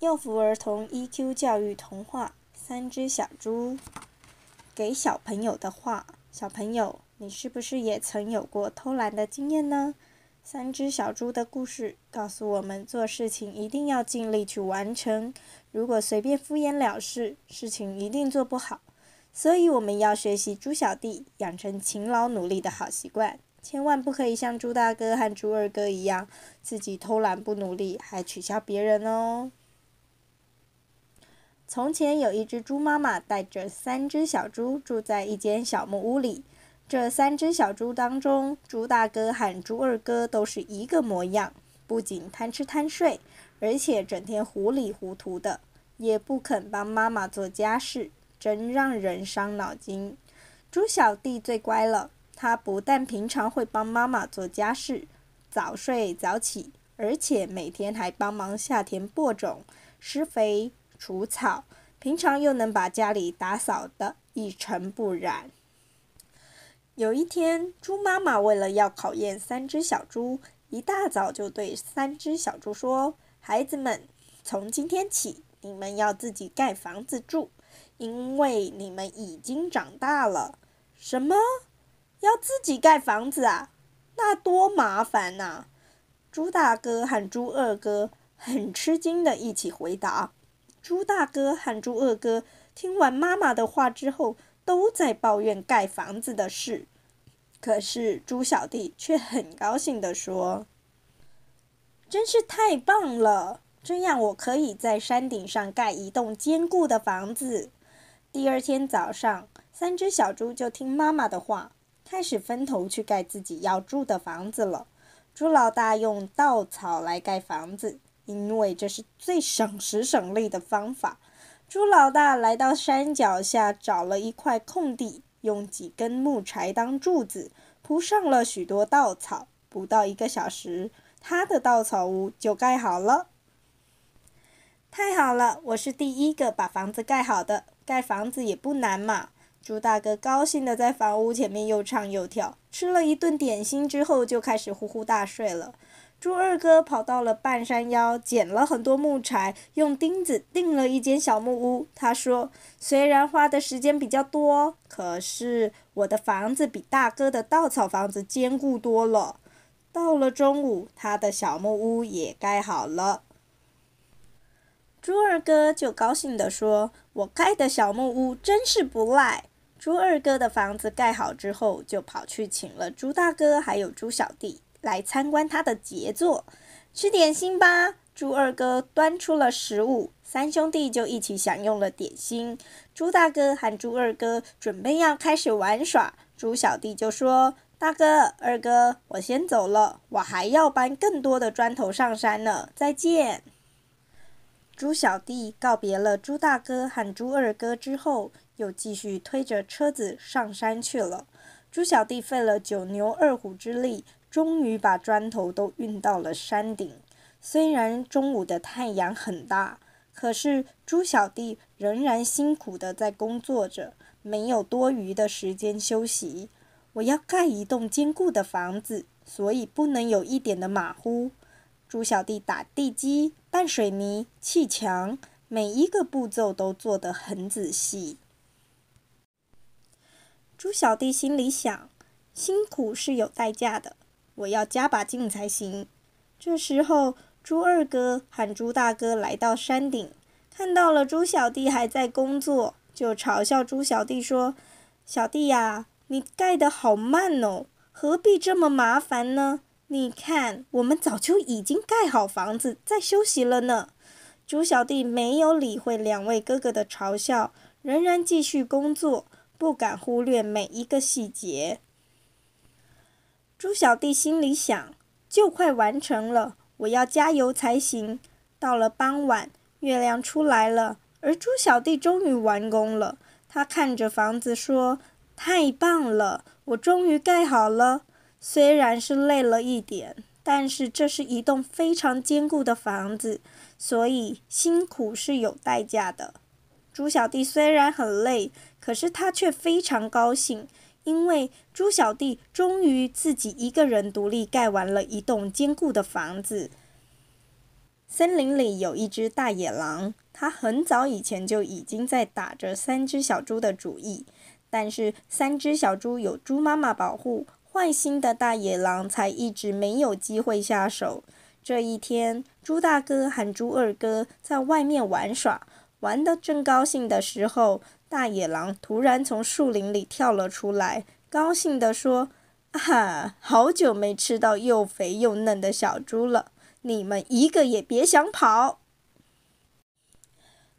幼福儿童 EQ 教育童话《三只小猪》。给小朋友的话，小朋友，你是不是也曾有过偷懒的经验呢？三只小猪的故事告诉我们，做事情一定要尽力去完成。如果随便敷衍了事，事情一定做不好。所以我们要学习猪小弟，养成勤劳努力的好习惯。千万不可以像猪大哥和猪二哥一样，自己偷懒不努力，还取笑别人哦。从前有一只猪妈妈带着三只小猪住在一间小木屋里。这三只小猪当中，猪大哥和猪二哥都是一个模样，不仅贪吃贪睡，而且整天糊里糊涂的，也不肯帮妈妈做家事，真让人伤脑筋。猪小弟最乖了，他不但平常会帮妈妈做家事，早睡早起，而且每天还帮忙下田播种、施肥。除草，平常又能把家里打扫得一尘不染。有一天，猪妈妈为了要考验三只小猪，一大早就对三只小猪说：“孩子们，从今天起，你们要自己盖房子住，因为你们已经长大了。”什么？要自己盖房子啊？那多麻烦呐！猪大哥和猪二哥很吃惊的一起回答。猪大哥和猪二哥听完妈妈的话之后，都在抱怨盖房子的事。可是猪小弟却很高兴地说：“真是太棒了！这样我可以在山顶上盖一栋坚固的房子。”第二天早上，三只小猪就听妈妈的话，开始分头去盖自己要住的房子了。猪老大用稻草来盖房子。因为这是最省时省力的方法，猪老大来到山脚下找了一块空地，用几根木柴当柱子，铺上了许多稻草。不到一个小时，他的稻草屋就盖好了。太好了，我是第一个把房子盖好的。盖房子也不难嘛。猪大哥高兴地在房屋前面又唱又跳，吃了一顿点心之后，就开始呼呼大睡了。猪二哥跑到了半山腰，捡了很多木柴，用钉子钉了一间小木屋。他说：“虽然花的时间比较多，可是我的房子比大哥的稻草房子坚固多了。”到了中午，他的小木屋也盖好了。猪二哥就高兴地说：“我盖的小木屋真是不赖。”猪二哥的房子盖好之后，就跑去请了猪大哥还有猪小弟。来参观他的杰作，吃点心吧。猪二哥端出了食物，三兄弟就一起享用了点心。猪大哥和猪二哥准备要开始玩耍，猪小弟就说：“大哥、二哥，我先走了，我还要搬更多的砖头上山呢，再见。”猪小弟告别了猪大哥和猪二哥之后，又继续推着车子上山去了。猪小弟费了九牛二虎之力。终于把砖头都运到了山顶。虽然中午的太阳很大，可是猪小弟仍然辛苦的在工作着，没有多余的时间休息。我要盖一栋坚固的房子，所以不能有一点的马虎。猪小弟打地基、拌水泥、砌墙，每一个步骤都做得很仔细。猪小弟心里想：辛苦是有代价的。我要加把劲才行。这时候，猪二哥喊猪大哥来到山顶，看到了猪小弟还在工作，就嘲笑猪小弟说：“小弟呀，你盖得好慢哦，何必这么麻烦呢？你看，我们早就已经盖好房子，在休息了呢。”猪小弟没有理会两位哥哥的嘲笑，仍然继续工作，不敢忽略每一个细节。猪小弟心里想：就快完成了，我要加油才行。到了傍晚，月亮出来了，而猪小弟终于完工了。他看着房子说：“太棒了，我终于盖好了。虽然是累了一点，但是这是一栋非常坚固的房子，所以辛苦是有代价的。”猪小弟虽然很累，可是他却非常高兴。因为猪小弟终于自己一个人独立盖完了一栋坚固的房子。森林里有一只大野狼，它很早以前就已经在打着三只小猪的主意，但是三只小猪有猪妈妈保护，坏心的大野狼才一直没有机会下手。这一天，猪大哥和猪二哥在外面玩耍，玩得正高兴的时候，大野狼突然从树林里跳了出来，高兴地说：“啊，好久没吃到又肥又嫩的小猪了！”你们一个也别想跑！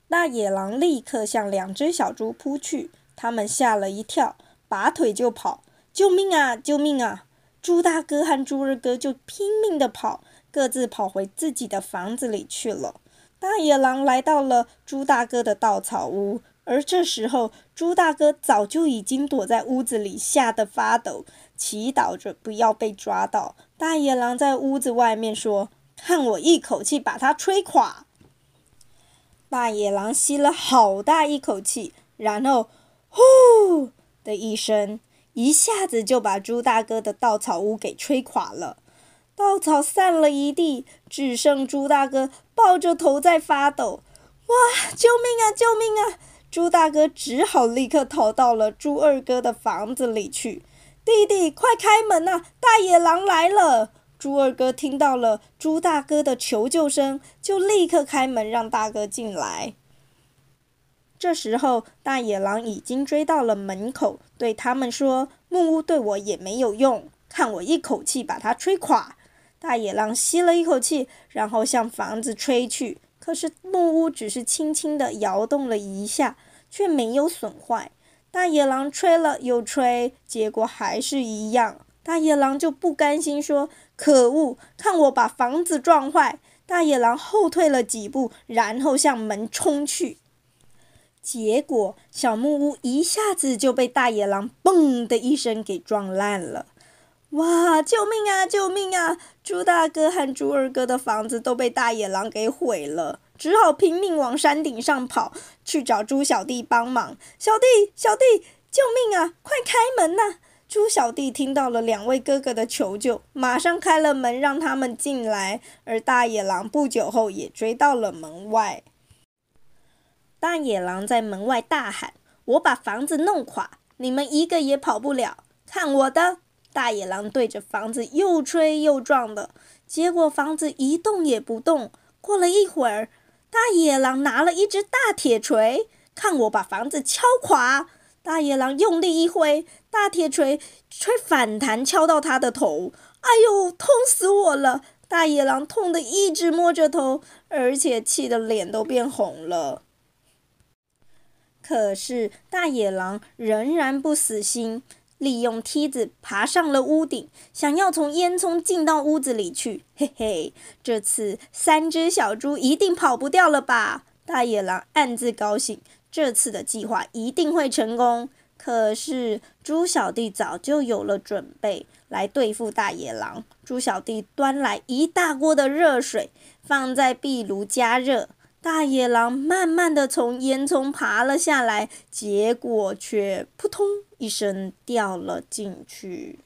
大野狼立刻向两只小猪扑去，他们吓了一跳，拔腿就跑。救命啊！救命啊！猪大哥和猪二哥就拼命的跑，各自跑回自己的房子里去了。大野狼来到了猪大哥的稻草屋，而这时候猪大哥早就已经躲在屋子里，吓得发抖，祈祷着不要被抓到。大野狼在屋子外面说。看我一口气把它吹垮！大野狼吸了好大一口气，然后“呼”的一声，一下子就把猪大哥的稻草屋给吹垮了。稻草散了一地，只剩猪大哥抱着头在发抖。哇！救命啊！救命啊！猪大哥只好立刻逃到了猪二哥的房子里去。弟弟，快开门呐！大野狼来了！猪二哥听到了猪大哥的求救声，就立刻开门让大哥进来。这时候，大野狼已经追到了门口，对他们说：“木屋对我也没有用，看我一口气把它吹垮。”大野狼吸了一口气，然后向房子吹去。可是木屋只是轻轻地摇动了一下，却没有损坏。大野狼吹了又吹，结果还是一样。大野狼就不甘心说。可恶！看我把房子撞坏！大野狼后退了几步，然后向门冲去。结果，小木屋一下子就被大野狼“嘣”的一声给撞烂了。哇！救命啊！救命啊！猪大哥和猪二哥的房子都被大野狼给毁了，只好拼命往山顶上跑，去找猪小弟帮忙。小弟，小弟，救命啊！快开门呐！猪小弟听到了两位哥哥的求救，马上开了门让他们进来。而大野狼不久后也追到了门外。大野狼在门外大喊：“我把房子弄垮，你们一个也跑不了！看我的！”大野狼对着房子又吹又撞的，结果房子一动也不动。过了一会儿，大野狼拿了一只大铁锤，看我把房子敲垮！大野狼用力一挥。大铁锤却反弹，敲到他的头。哎呦，痛死我了！大野狼痛得一直摸着头，而且气得脸都变红了。可是大野狼仍然不死心，利用梯子爬上了屋顶，想要从烟囱进到屋子里去。嘿嘿，这次三只小猪一定跑不掉了吧？大野狼暗自高兴，这次的计划一定会成功。可是猪小弟早就有了准备来对付大野狼。猪小弟端来一大锅的热水，放在壁炉加热。大野狼慢慢的从烟囱爬了下来，结果却扑通一声掉了进去。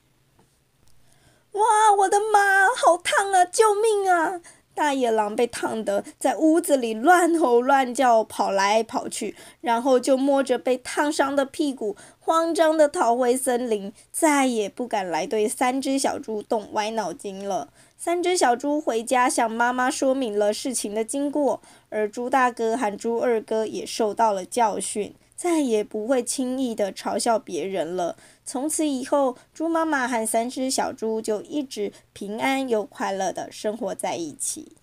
哇，我的妈，好烫啊！救命啊！大野狼被烫得在屋子里乱吼乱叫，跑来跑去，然后就摸着被烫伤的屁股，慌张地逃回森林，再也不敢来对三只小猪动歪脑筋了。三只小猪回家向妈妈说明了事情的经过，而猪大哥和猪二哥也受到了教训，再也不会轻易的嘲笑别人了。从此以后，猪妈妈和三只小猪就一直平安又快乐的生活在一起。